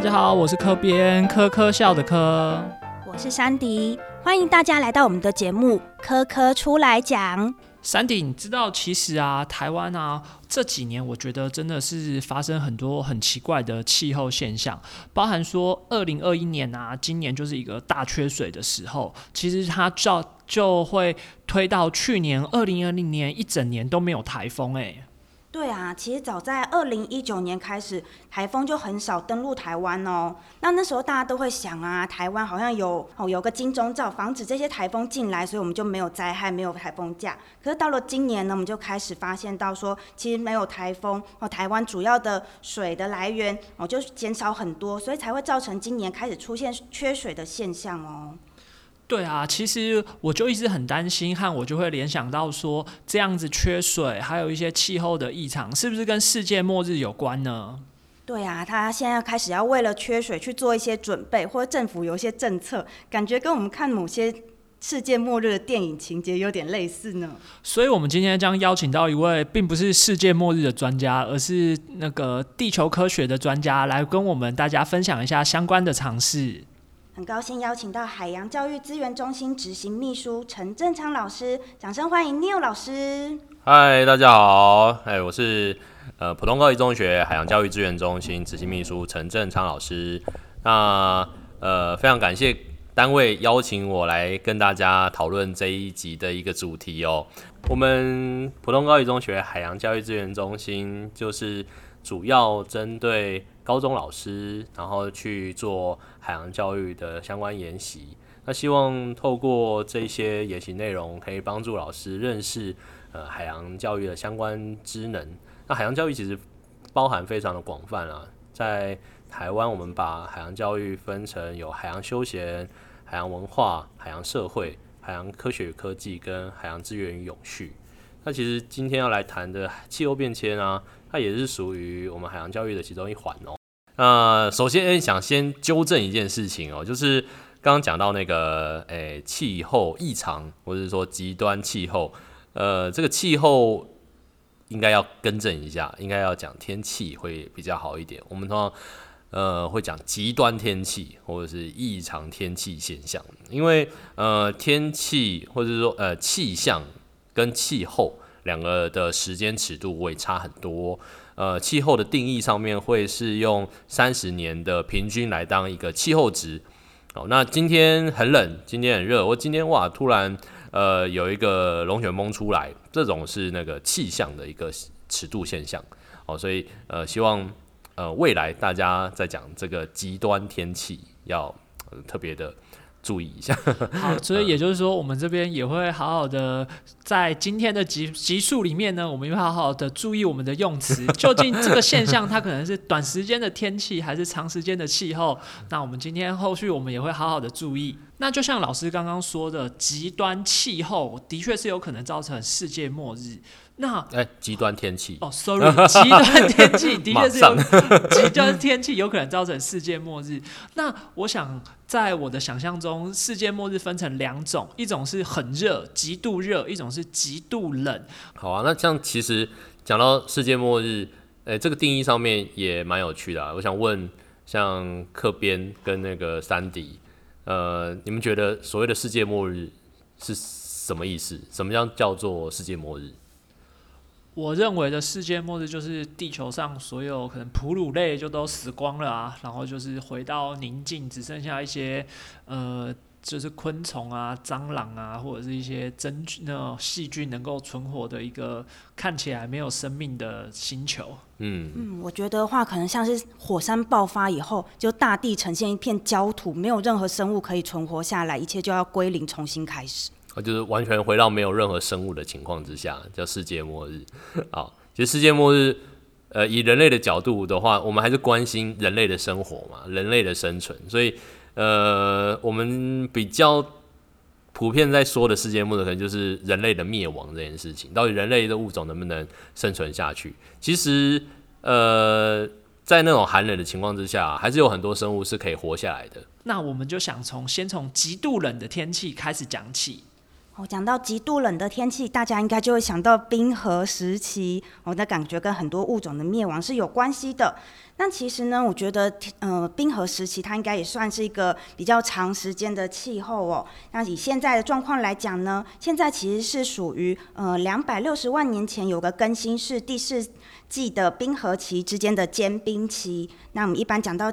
大家好，我是科编科科笑的科，我是山迪，欢迎大家来到我们的节目《科科出来讲》。山迪，你知道其实啊，台湾啊这几年，我觉得真的是发生很多很奇怪的气候现象，包含说二零二一年啊，今年就是一个大缺水的时候，其实它照就会推到去年二零二零年一整年都没有台风，哎。对啊，其实早在二零一九年开始，台风就很少登陆台湾哦。那那时候大家都会想啊，台湾好像有哦有个金钟罩，防止这些台风进来，所以我们就没有灾害，没有台风假。可是到了今年呢，我们就开始发现到说，其实没有台风哦，台湾主要的水的来源哦就减少很多，所以才会造成今年开始出现缺水的现象哦。对啊，其实我就一直很担心，和我就会联想到说，这样子缺水，还有一些气候的异常，是不是跟世界末日有关呢？对啊，他现在开始要为了缺水去做一些准备，或者政府有一些政策，感觉跟我们看某些世界末日的电影情节有点类似呢。所以，我们今天将邀请到一位并不是世界末日的专家，而是那个地球科学的专家，来跟我们大家分享一下相关的尝试。很高兴邀请到海洋教育资源中心执行秘书陈正昌老师，掌声欢迎 Neil 老师。嗨，大家好，哎，我是呃普通高级中学海洋教育资源中心执行秘书陈正昌老师。那呃非常感谢单位邀请我来跟大家讨论这一集的一个主题哦。我们普通高级中学海洋教育资源中心就是主要针对。高中老师，然后去做海洋教育的相关研习。那希望透过这些研习内容，可以帮助老师认识呃海洋教育的相关职能。那海洋教育其实包含非常的广泛啊，在台湾我们把海洋教育分成有海洋休闲、海洋文化、海洋社会、海洋科学与科技跟海洋资源与永续。那其实今天要来谈的气候变迁啊，它也是属于我们海洋教育的其中一环哦。那首先想先纠正一件事情哦，就是刚刚讲到那个诶气候异常或者是说极端气候，呃，这个气候应该要更正一下，应该要讲天气会比较好一点。我们通常呃会讲极端天气或者是异常天气现象，因为呃天气或者说呃气象跟气候两个的时间尺度会差很多。呃，气候的定义上面会是用三十年的平均来当一个气候值。哦，那今天很冷，今天很热，我今天哇，突然呃有一个龙卷风出来，这种是那个气象的一个尺度现象。哦，所以呃，希望呃未来大家在讲这个极端天气要特别的。注意一下，好，所以也就是说，我们这边也会好好的在今天的集集数里面呢，我们会好好的注意我们的用词，究竟这个现象它可能是短时间的天气，还是长时间的气候？那我们今天后续我们也会好好的注意。那就像老师刚刚说的，极端气候的确是有可能造成世界末日。那哎，极端天气哦，sorry，极端天气的确是有 极端天气有可能造成世界末日。那我想在我的想象中，世界末日分成两种，一种是很热，极度热；一种是极度冷。好啊，那这样其实讲到世界末日，哎，这个定义上面也蛮有趣的啊。我想问，像客编跟那个山迪，呃，你们觉得所谓的世界末日是什么意思？什么样叫做世界末日？我认为的世界末日就是地球上所有可能哺乳类就都死光了啊，然后就是回到宁静，只剩下一些呃，就是昆虫啊、蟑螂啊，或者是一些真那种细菌能够存活的一个看起来没有生命的星球。嗯嗯，我觉得话可能像是火山爆发以后，就大地呈现一片焦土，没有任何生物可以存活下来，一切就要归零，重新开始。啊就是完全回到没有任何生物的情况之下，叫世界末日。好，其实世界末日，呃，以人类的角度的话，我们还是关心人类的生活嘛，人类的生存。所以，呃，我们比较普遍在说的世界末日，可能就是人类的灭亡这件事情。到底人类的物种能不能生存下去？其实，呃，在那种寒冷的情况之下，还是有很多生物是可以活下来的。那我们就想从先从极度冷的天气开始讲起。哦，讲到极度冷的天气，大家应该就会想到冰河时期，我的感觉跟很多物种的灭亡是有关系的。那其实呢，我觉得，呃，冰河时期它应该也算是一个比较长时间的气候哦。那以现在的状况来讲呢，现在其实是属于呃两百六十万年前有个更新是第四季的冰河期之间的间冰期。那我们一般讲到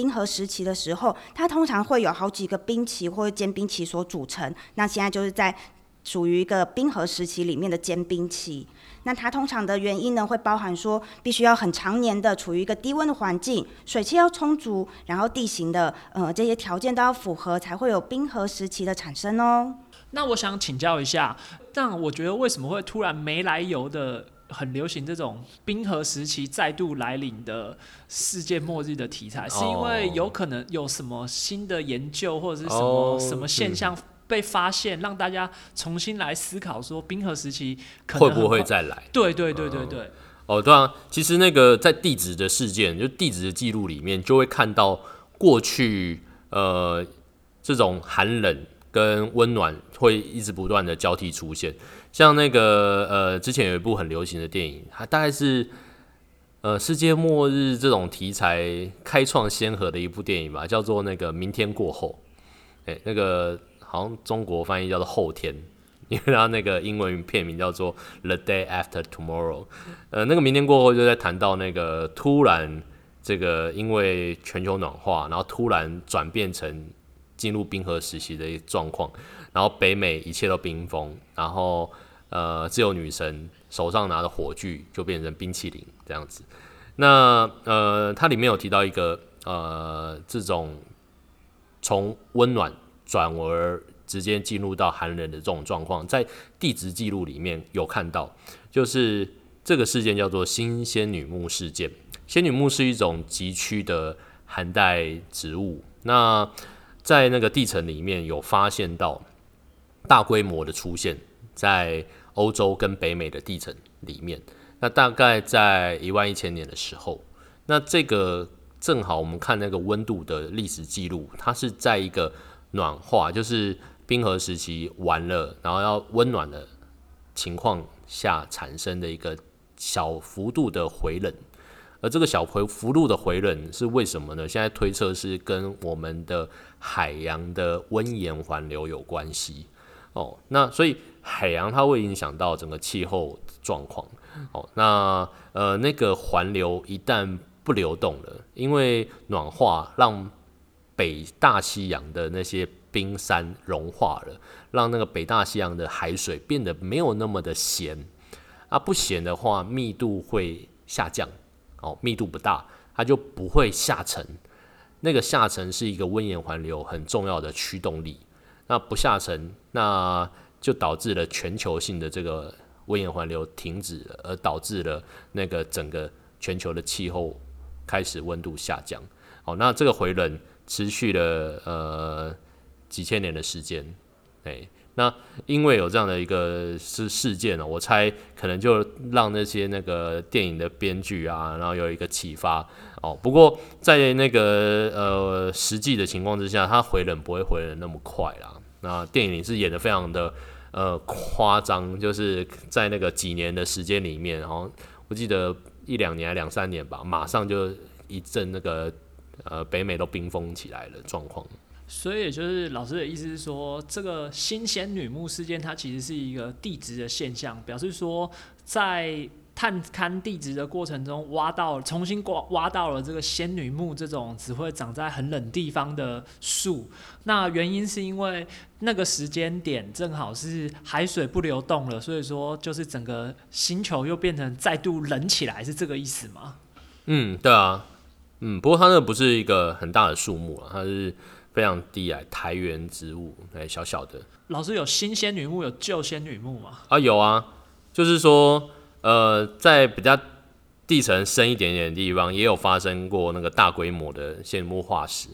冰河时期的时候，它通常会有好几个冰期或者间冰期所组成。那现在就是在属于一个冰河时期里面的间冰期。那它通常的原因呢，会包含说，必须要很常年的处于一个低温的环境，水汽要充足，然后地形的呃这些条件都要符合，才会有冰河时期的产生哦。那我想请教一下，但我觉得为什么会突然没来由的很流行这种冰河时期再度来临的世界末日的题材？是因为有可能有什么新的研究或者是什么、什么现象？被发现，让大家重新来思考，说冰河时期会不会再来？对对对对对。哦，对啊，其实那个在地质的事件，就地质的记录里面，就会看到过去呃这种寒冷跟温暖会一直不断的交替出现。像那个呃之前有一部很流行的电影，它大概是呃世界末日这种题材开创先河的一部电影吧，叫做那个明天过后。哎，那个。好像中国翻译叫做后天，因为它那个英文片名叫做 The Day After Tomorrow。呃，那个明天过后就在谈到那个突然这个因为全球暖化，然后突然转变成进入冰河时期的一状况，然后北美一切都冰封，然后呃自由女神手上拿的火炬就变成冰淇淋这样子。那呃它里面有提到一个呃这种从温暖。转而直接进入到寒冷的这种状况，在地质记录里面有看到，就是这个事件叫做新仙女木事件。仙女木是一种极区的寒带植物，那在那个地层里面有发现到大规模的出现在欧洲跟北美的地层里面。那大概在一万一千年的时候，那这个正好我们看那个温度的历史记录，它是在一个。暖化就是冰河时期完了，然后要温暖的情况下产生的一个小幅度的回冷，而这个小回幅度的回冷是为什么呢？现在推测是跟我们的海洋的温盐环流有关系哦。那所以海洋它会影响到整个气候状况哦。那呃那个环流一旦不流动了，因为暖化让北大西洋的那些冰山融化了，让那个北大西洋的海水变得没有那么的咸啊，不咸的话密度会下降哦，密度不大，它就不会下沉。那个下沉是一个温盐环流很重要的驱动力，那不下沉，那就导致了全球性的这个温盐环流停止，而导致了那个整个全球的气候开始温度下降。好，那这个回冷。持续了呃几千年的时间，哎，那因为有这样的一个事事件呢，我猜可能就让那些那个电影的编剧啊，然后有一个启发哦。不过在那个呃实际的情况之下，它回冷不会回冷那么快啦。那电影是演的非常的呃夸张，就是在那个几年的时间里面，然后我记得一两年、两三年吧，马上就一阵那个。呃，北美都冰封起来了，状况。所以，就是老师的意思是说，这个新仙女木事件，它其实是一个地质的现象，表示说，在探勘地质的过程中，挖到重新挖挖到了这个仙女木这种只会长在很冷地方的树。那原因是因为那个时间点正好是海水不流动了，所以说就是整个星球又变成再度冷起来，是这个意思吗？嗯，对啊。嗯，不过它那不是一个很大的树木啊，它是非常低矮苔原植物，哎，小小的。老师有新仙女木，有旧仙女木吗？啊，有啊，就是说，呃，在比较地层深一点点的地方，也有发生过那个大规模的仙女木化石。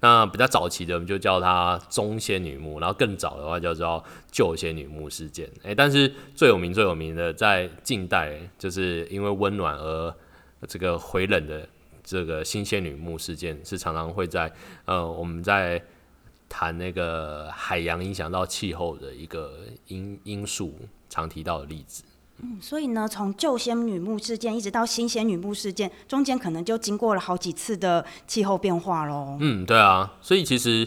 那比较早期的，我们就叫它中仙女木，然后更早的话叫做旧仙女木事件。哎，但是最有名、最有名的，在近代，就是因为温暖而这个回冷的。这个新仙女木事件是常常会在呃我们在谈那个海洋影响到气候的一个因因素，常提到的例子。嗯，所以呢，从旧仙女木事件一直到新仙女木事件，中间可能就经过了好几次的气候变化喽。嗯，对啊，所以其实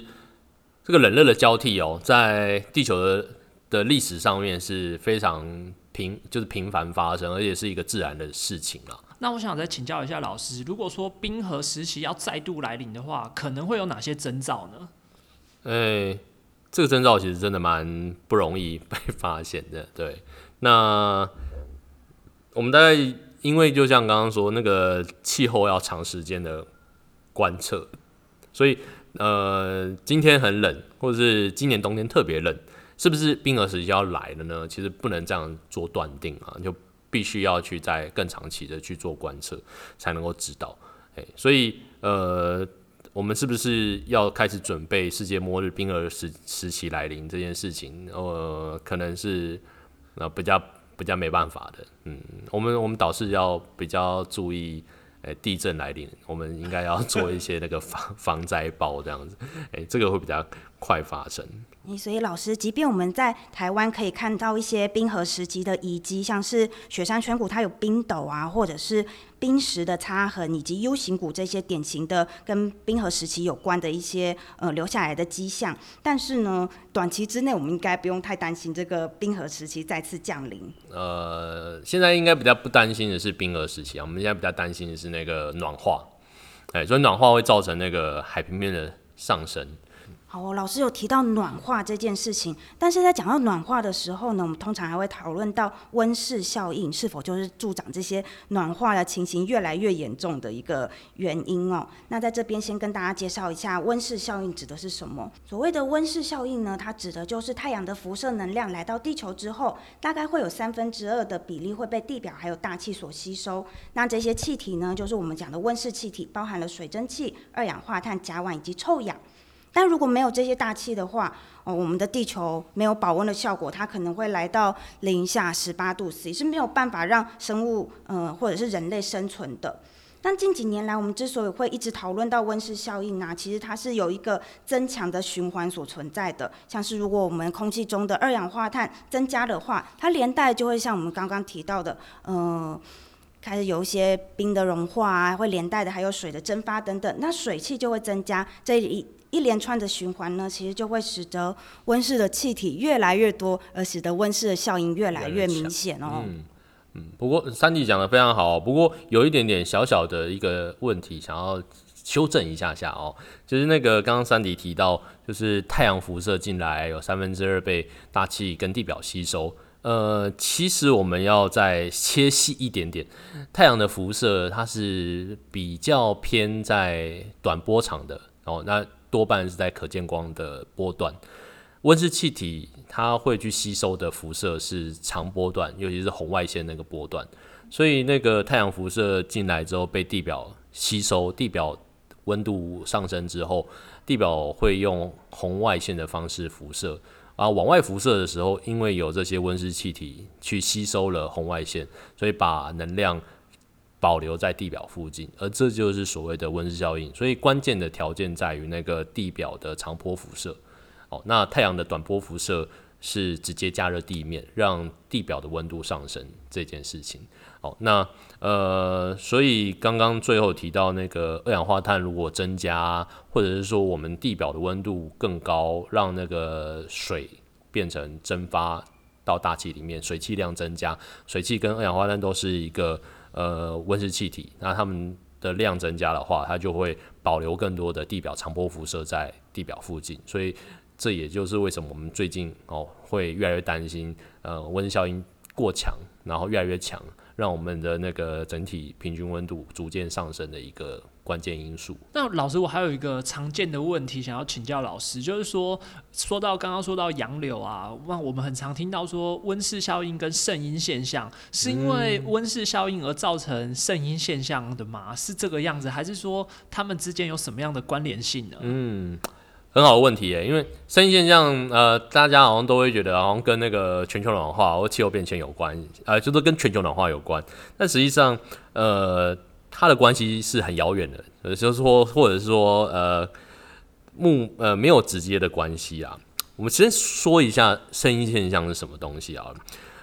这个冷热的交替哦，在地球的的历史上面是非常频，就是频繁发生，而且是一个自然的事情啊。那我想再请教一下老师，如果说冰河时期要再度来临的话，可能会有哪些征兆呢？哎，这个征兆其实真的蛮不容易被发现的。对，那我们大概因为就像刚刚说，那个气候要长时间的观测，所以呃，今天很冷，或者是今年冬天特别冷，是不是冰河时期要来了呢？其实不能这样做断定啊，就必须要去在更长期的去做观测，才能够知道。哎，所以呃。我们是不是要开始准备世界末日、冰河时时期来临这件事情？呃，可能是那比较比较没办法的。嗯，我们我们倒是要比较注意，诶，地震来临，我们应该要做一些那个防 防灾包这样子，诶，这个会比较快发生。所以老师，即便我们在台湾可以看到一些冰河时期的遗迹，像是雪山圈谷，它有冰斗啊，或者是冰石的擦痕，以及 U 型谷这些典型的跟冰河时期有关的一些呃留下来的迹象。但是呢，短期之内我们应该不用太担心这个冰河时期再次降临。呃，现在应该比较不担心的是冰河时期啊，我们现在比较担心的是那个暖化，哎，所以暖化会造成那个海平面的上升。好，老师有提到暖化这件事情，但是在讲到暖化的时候呢，我们通常还会讨论到温室效应是否就是助长这些暖化的情形越来越严重的一个原因哦。那在这边先跟大家介绍一下温室效应指的是什么。所谓的温室效应呢，它指的就是太阳的辐射能量来到地球之后，大概会有三分之二的比例会被地表还有大气所吸收。那这些气体呢，就是我们讲的温室气体，包含了水蒸气、二氧化碳、甲烷以及臭氧。但如果没有这些大气的话，哦，我们的地球没有保温的效果，它可能会来到零下十八度 C，是没有办法让生物，呃，或者是人类生存的。但近几年来，我们之所以会一直讨论到温室效应啊，其实它是有一个增强的循环所存在的。像是如果我们空气中的二氧化碳增加的话，它连带就会像我们刚刚提到的，呃，开始有一些冰的融化啊，会连带的还有水的蒸发等等，那水汽就会增加这一。一连串的循环呢，其实就会使得温室的气体越来越多，而使得温室的效应越来越明显哦。嗯，不过三弟讲的非常好，不过有一点点小小的一个问题，想要修正一下下哦，就是那个刚刚三弟提到，就是太阳辐射进来有三分之二被大气跟地表吸收。呃，其实我们要再切细一点点，太阳的辐射它是比较偏在短波长的哦，那。多半是在可见光的波段，温室气体它会去吸收的辐射是长波段，尤其是红外线那个波段。所以那个太阳辐射进来之后被地表吸收，地表温度上升之后，地表会用红外线的方式辐射，啊，往外辐射的时候，因为有这些温室气体去吸收了红外线，所以把能量。保留在地表附近，而这就是所谓的温室效应。所以关键的条件在于那个地表的长波辐射。哦，那太阳的短波辐射是直接加热地面，让地表的温度上升这件事情。哦，那呃，所以刚刚最后提到那个二氧化碳如果增加，或者是说我们地表的温度更高，让那个水变成蒸发到大气里面，水汽量增加，水汽跟二氧化碳都是一个。呃，温室气体，那它们的量增加的话，它就会保留更多的地表长波辐射在地表附近，所以这也就是为什么我们最近哦会越来越担心，呃，温室效应过强，然后越来越强，让我们的那个整体平均温度逐渐上升的一个。关键因素。那老师，我还有一个常见的问题想要请教老师，就是说，说到刚刚说到洋流啊，那我们很常听到说温室效应跟圣婴现象，是因为温室效应而造成圣婴现象的吗？是这个样子，还是说他们之间有什么样的关联性呢？嗯，很好的问题耶，因为圣婴现象，呃，大家好像都会觉得好像跟那个全球暖化或气候变迁有关，呃，就是跟全球暖化有关，但实际上，呃。它的关系是很遥远的，呃，就是说，或者是说，呃，目呃没有直接的关系啊。我们先说一下声音现象是什么东西啊？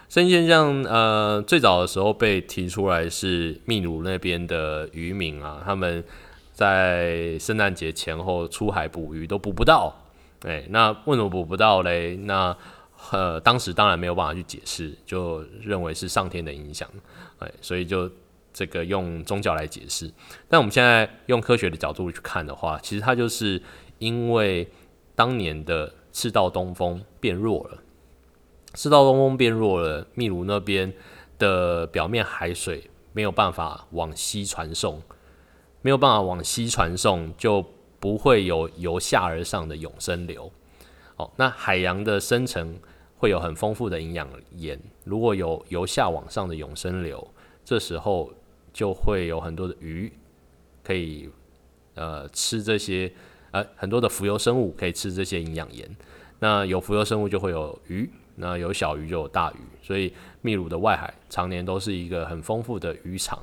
声音现象呃最早的时候被提出来是秘鲁那边的渔民啊，他们在圣诞节前后出海捕鱼都捕不到，哎，那为什么捕不到嘞？那呃当时当然没有办法去解释，就认为是上天的影响，哎，所以就这个用宗教来解释。但我们现在用科学的角度去看的话，其实它就是因为当年的赤道东风变弱了，赤道东风变弱了，秘鲁那边的表面海水没有办法往西传送，没有办法往西传送，就不会有由下而上的永生流。哦，那海洋的深层会有很丰富的营养盐，如果有由下往上的永生流，这时候就会有很多的鱼可以呃吃这些。呃，很多的浮游生物可以吃这些营养盐，那有浮游生物就会有鱼，那有小鱼就有大鱼，所以秘鲁的外海常年都是一个很丰富的渔场。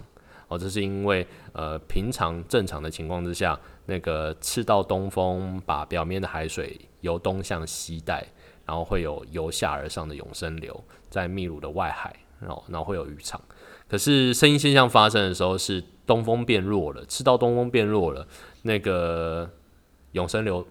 哦，这是因为呃平常正常的情况之下，那个赤道东风把表面的海水由东向西带，然后会有由下而上的永生流在秘鲁的外海，然后然后会有渔场。可是声音现象发生的时候是东风变弱了，赤道东风变弱了，那个。永生流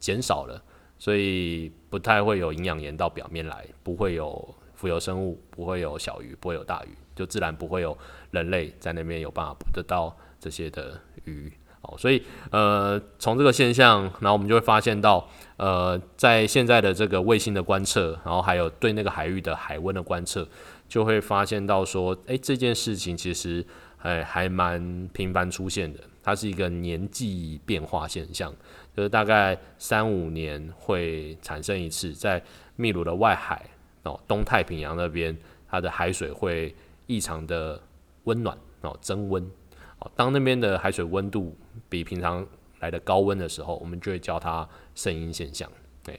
减少了，所以不太会有营养盐到表面来，不会有浮游生物，不会有小鱼，不会有大鱼，就自然不会有人类在那边有办法捕得到这些的鱼。哦，所以呃，从这个现象，然后我们就会发现到，呃，在现在的这个卫星的观测，然后还有对那个海域的海温的观测，就会发现到说，诶，这件事情其实还还蛮频繁出现的，它是一个年纪变化现象。就是大概三五年会产生一次，在秘鲁的外海哦，东太平洋那边，它的海水会异常的温暖哦，增温哦。当那边的海水温度比平常来的高温的时候，我们就会叫它声音现象。对，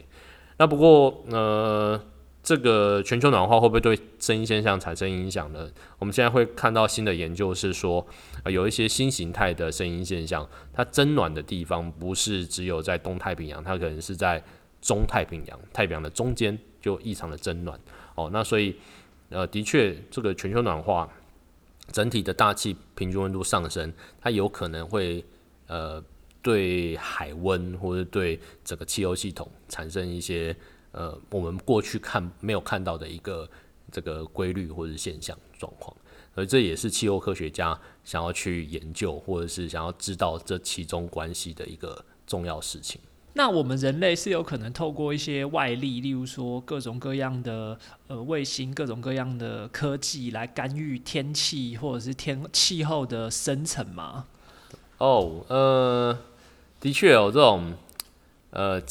那不过呃。这个全球暖化会不会对声音现象产生影响呢？我们现在会看到新的研究是说，有一些新形态的声音现象，它增暖的地方不是只有在东太平洋，它可能是在中太平洋、太平洋的中间就异常的增暖。哦，那所以呃，的确，这个全球暖化整体的大气平均温度上升，它有可能会呃对海温或者对整个气候系统产生一些。呃，我们过去看没有看到的一个这个规律或者现象状况，而这也是气候科学家想要去研究或者是想要知道这其中关系的一个重要事情。那我们人类是有可能透过一些外力，例如说各种各样的呃卫星、各种各样的科技来干预天气或者是天气候的生成吗？哦，呃，的确有这种呃。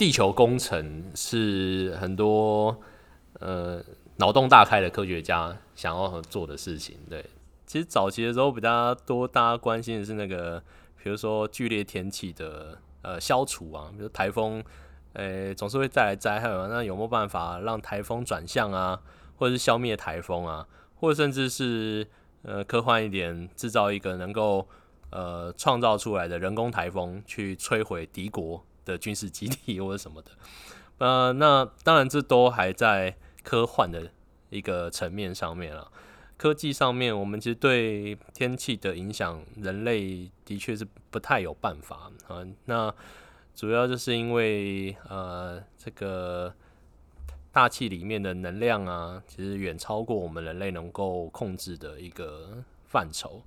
地球工程是很多呃脑洞大开的科学家想要做的事情。对，其实早期的时候比较多，大家关心的是那个，比如说剧烈天气的呃消除啊，比如台风，呃总是会带来灾害嘛。那有没有办法让台风转向啊，或者是消灭台风啊，或者甚至是呃科幻一点，制造一个能够呃创造出来的人工台风去摧毁敌国？的军事基地或者什么的，呃，那当然这都还在科幻的一个层面上面了。科技上面，我们其实对天气的影响，人类的确是不太有办法啊。那主要就是因为呃，这个大气里面的能量啊，其实远超过我们人类能够控制的一个范畴。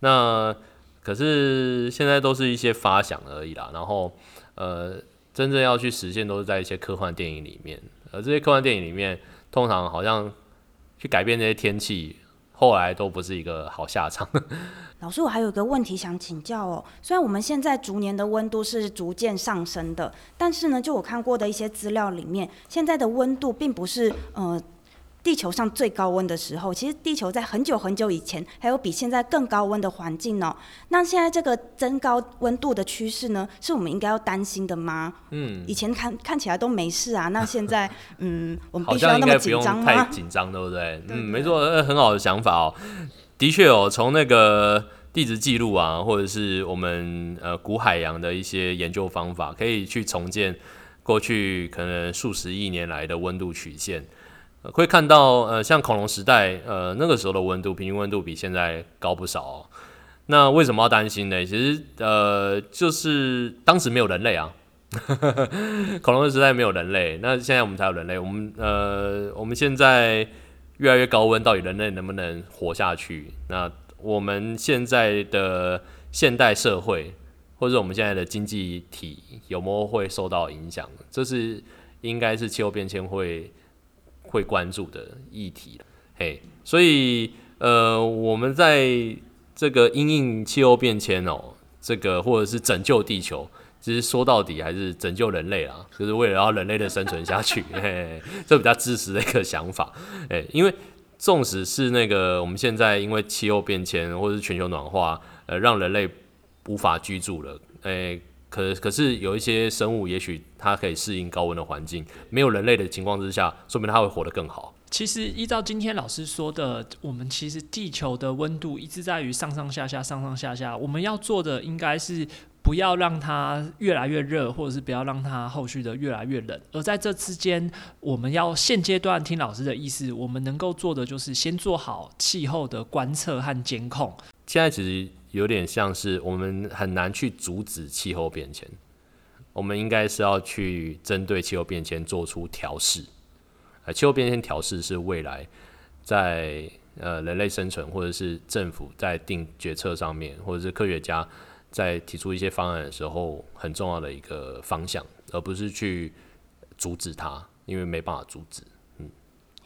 那可是现在都是一些发想而已啦，然后。呃，真正要去实现都是在一些科幻电影里面，而这些科幻电影里面，通常好像去改变这些天气，后来都不是一个好下场。老师，我还有一个问题想请教哦。虽然我们现在逐年的温度是逐渐上升的，但是呢，就我看过的一些资料里面，现在的温度并不是呃。地球上最高温的时候，其实地球在很久很久以前还有比现在更高温的环境哦。那现在这个增高温度的趋势呢，是我们应该要担心的吗？嗯，以前看看起来都没事啊，那现在 嗯，我们必须要那么紧张吗？太紧张，对不对？嗯，没错，很好的想法哦。的确哦，从那个地质记录啊，或者是我们呃古海洋的一些研究方法，可以去重建过去可能数十亿年来的温度曲线。会看到呃，像恐龙时代，呃那个时候的温度平均温度比现在高不少。那为什么要担心呢？其实呃，就是当时没有人类啊，恐龙的时代没有人类，那现在我们才有人类。我们呃，我们现在越来越高温，到底人类能不能活下去？那我们现在的现代社会，或者我们现在的经济体有没有会受到影响？这是应该是气候变迁会会关注的议题。嘿，所以呃，我们在这个因应气候变迁哦，这个或者是拯救地球，其实说到底还是拯救人类啊，就是为了让人类的生存下去。嘿，这比较支持的一个想法。哎，因为。纵使是那个我们现在因为气候变迁或者是全球暖化，呃，让人类无法居住了，诶，可可是有一些生物，也许它可以适应高温的环境，没有人类的情况之下，说明它会活得更好。其实依照今天老师说的，我们其实地球的温度一直在于上上下下、上上下下，我们要做的应该是。不要让它越来越热，或者是不要让它后续的越来越冷。而在这之间，我们要现阶段听老师的意思，我们能够做的就是先做好气候的观测和监控。现在其实有点像是我们很难去阻止气候变迁，我们应该是要去针对气候变迁做出调试。呃，气候变迁调试是未来在呃人类生存，或者是政府在定决策上面，或者是科学家。在提出一些方案的时候，很重要的一个方向，而不是去阻止它，因为没办法阻止。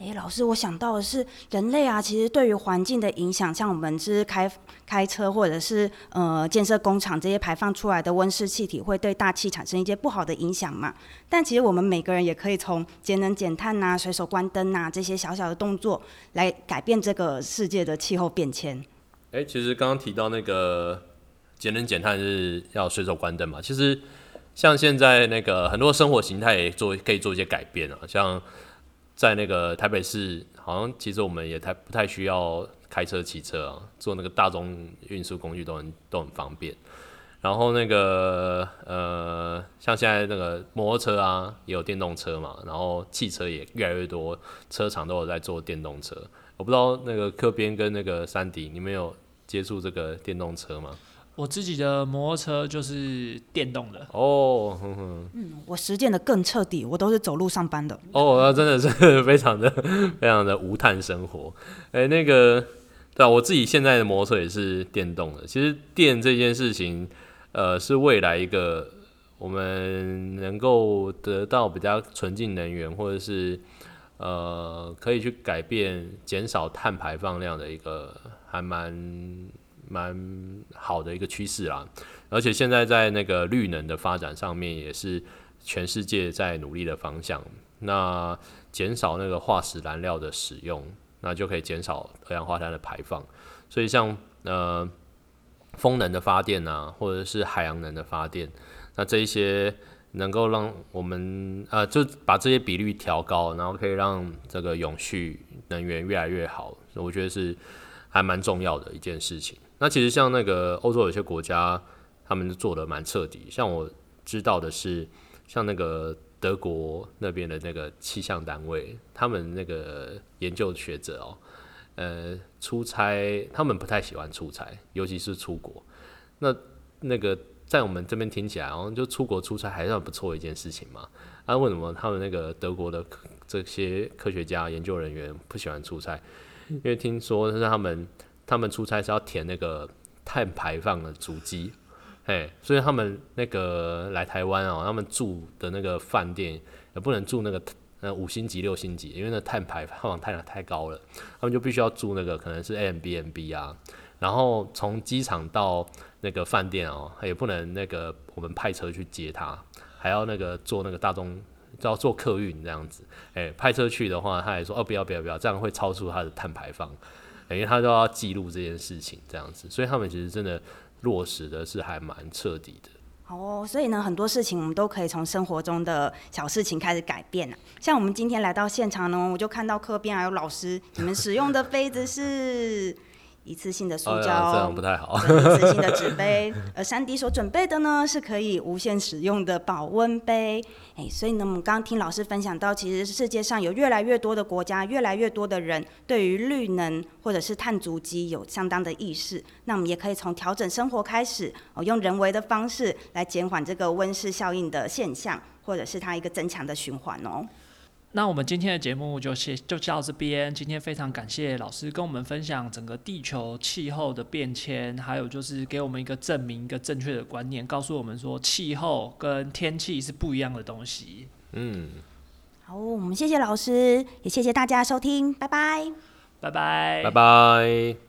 嗯，诶，老师，我想到的是，人类啊，其实对于环境的影响，像我们是开开车或者是呃建设工厂这些排放出来的温室气体，会对大气产生一些不好的影响嘛。但其实我们每个人也可以从节能减碳呐、随手关灯呐这些小小的动作，来改变这个世界的气候变迁。诶，其实刚刚提到那个。节能减碳是要随手关灯嘛？其实像现在那个很多生活形态也做可以做一些改变啊。像在那个台北市，好像其实我们也太不太需要开车、骑车啊，坐那个大众运输工具都很都很方便。然后那个呃，像现在那个摩托车啊，也有电动车嘛。然后汽车也越来越多，车厂都有在做电动车。我不知道那个科边跟那个山迪，你们有接触这个电动车吗？我自己的摩托车就是电动的哦，嗯，我实践的更彻底，我都是走路上班的。哦，那真的是 非常的、非常的无碳生活。哎，那个，对啊，我自己现在的摩托车也是电动的。其实电这件事情，呃，是未来一个我们能够得到比较纯净能源，或者是呃，可以去改变、减少碳排放量的一个还蛮。蛮好的一个趋势啦，而且现在在那个绿能的发展上面，也是全世界在努力的方向。那减少那个化石燃料的使用，那就可以减少二氧化碳的排放。所以像呃风能的发电啊，或者是海洋能的发电，那这一些能够让我们呃就把这些比率调高，然后可以让这个永续能源越来越好。我觉得是还蛮重要的一件事情。那其实像那个欧洲有些国家，他们做的蛮彻底。像我知道的是，像那个德国那边的那个气象单位，他们那个研究学者哦，呃，出差他们不太喜欢出差，尤其是出国。那那个在我们这边听起来，好像就出国出差还算不错一件事情嘛。那为什么他们那个德国的这些科学家研究人员不喜欢出差？因为听说是他们。他们出差是要填那个碳排放的足迹，嘿，所以他们那个来台湾哦，他们住的那个饭店也不能住那个呃五星级、六星级，因为那碳排放太太高了，他们就必须要住那个可能是 A M B N B 啊，然后从机场到那个饭店哦，也不能那个我们派车去接他，还要那个坐那个大众，要坐客运这样子，哎，派车去的话，他还说哦不要不要不要，这样会超出他的碳排放。等于他都要记录这件事情，这样子，所以他们其实真的落实的是还蛮彻底的。哦，所以呢，很多事情我们都可以从生活中的小事情开始改变啊。像我们今天来到现场呢，我就看到课边还有老师，你们使用的杯子是一次性的塑哦，这，样不太好。一次性的纸杯，而 山迪所准备的呢是可以无限使用的保温杯。哎，所以呢，我们刚刚听老师分享到，其实世界上有越来越多的国家，越来越多的人对于绿能或者是碳足迹有相当的意识。那我们也可以从调整生活开始，哦，用人为的方式来减缓这个温室效应的现象，或者是它一个增强的循环哦。那我们今天的节目就先就到这边。今天非常感谢老师跟我们分享整个地球气候的变迁，还有就是给我们一个证明、一个正确的观念，告诉我们说气候跟天气是不一样的东西。嗯，好，我们谢谢老师，也谢谢大家收听，拜拜。拜拜，拜拜。